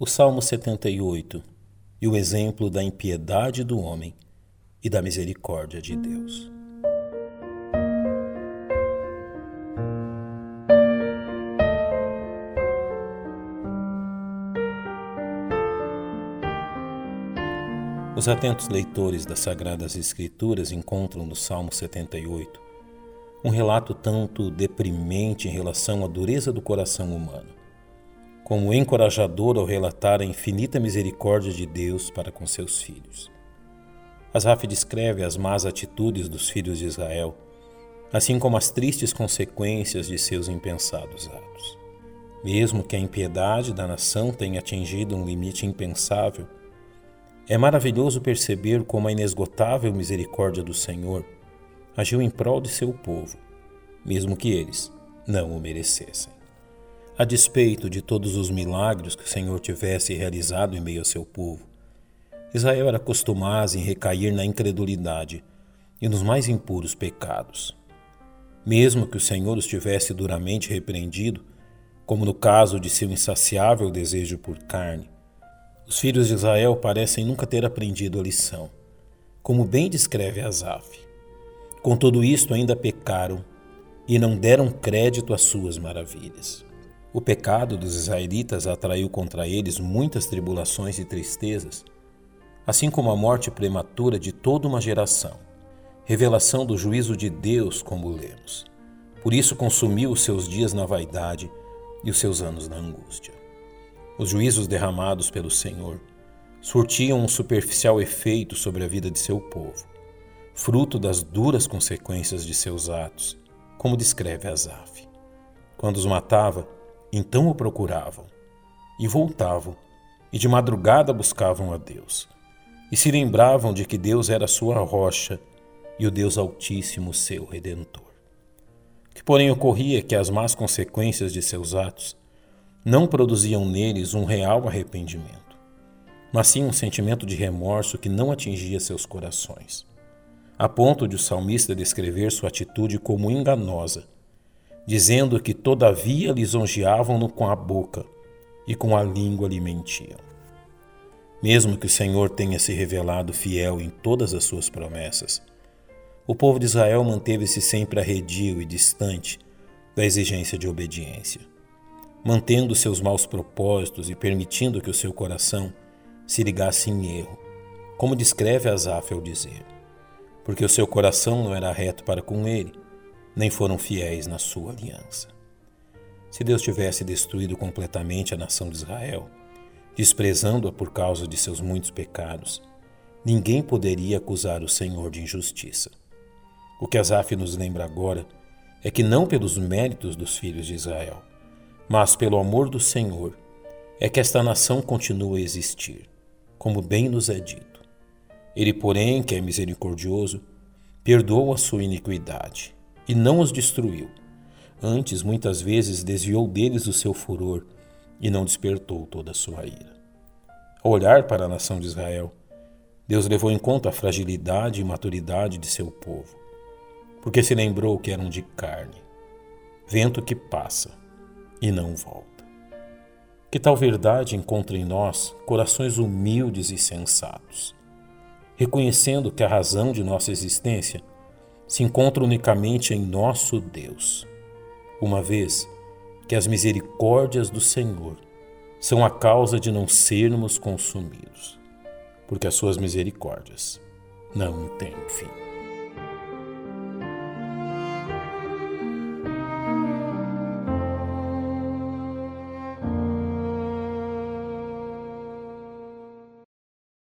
O Salmo 78 e o exemplo da impiedade do homem e da misericórdia de Deus. Os atentos leitores das Sagradas Escrituras encontram no Salmo 78 um relato tanto deprimente em relação à dureza do coração humano como encorajador ao relatar a infinita misericórdia de Deus para com seus filhos. Asaf descreve as más atitudes dos filhos de Israel, assim como as tristes consequências de seus impensados atos. Mesmo que a impiedade da nação tenha atingido um limite impensável, é maravilhoso perceber como a inesgotável misericórdia do Senhor agiu em prol de seu povo, mesmo que eles não o merecessem. A despeito de todos os milagres que o Senhor tivesse realizado em meio ao seu povo, Israel era acostumado em recair na incredulidade e nos mais impuros pecados. Mesmo que o Senhor os tivesse duramente repreendido, como no caso de seu insaciável desejo por carne, os filhos de Israel parecem nunca ter aprendido a lição, como bem descreve Asaf. Com tudo isto ainda pecaram e não deram crédito às suas maravilhas. O pecado dos israelitas atraiu contra eles muitas tribulações e tristezas, assim como a morte prematura de toda uma geração, revelação do juízo de Deus, como lemos. Por isso consumiu os seus dias na vaidade e os seus anos na angústia. Os juízos derramados pelo Senhor surtiam um superficial efeito sobre a vida de seu povo, fruto das duras consequências de seus atos, como descreve Asaf. Quando os matava, então o procuravam, e voltavam, e de madrugada buscavam a Deus, e se lembravam de que Deus era sua rocha e o Deus Altíssimo seu redentor. Que, porém, ocorria que as más consequências de seus atos não produziam neles um real arrependimento, mas sim um sentimento de remorso que não atingia seus corações, a ponto de o salmista descrever sua atitude como enganosa dizendo que todavia lisonjeavam-no com a boca e com a língua lhe mentiam. Mesmo que o Senhor tenha se revelado fiel em todas as suas promessas, o povo de Israel manteve-se sempre arredio e distante da exigência de obediência, mantendo seus maus propósitos e permitindo que o seu coração se ligasse em erro, como descreve Asaf ao dizer, porque o seu coração não era reto para com ele, nem foram fiéis na sua aliança. Se Deus tivesse destruído completamente a nação de Israel, desprezando-a por causa de seus muitos pecados, ninguém poderia acusar o Senhor de injustiça. O que Asaf nos lembra agora é que não pelos méritos dos filhos de Israel, mas pelo amor do Senhor, é que esta nação continua a existir, como bem nos é dito. Ele, porém, que é misericordioso, perdoa a sua iniquidade e não os destruiu. Antes, muitas vezes, desviou deles o seu furor e não despertou toda a sua ira. Ao olhar para a nação de Israel, Deus levou em conta a fragilidade e maturidade de seu povo, porque se lembrou que eram de carne, vento que passa e não volta. Que tal verdade encontre em nós corações humildes e sensatos, reconhecendo que a razão de nossa existência se encontra unicamente em nosso Deus, uma vez que as misericórdias do Senhor são a causa de não sermos consumidos, porque as suas misericórdias não têm fim.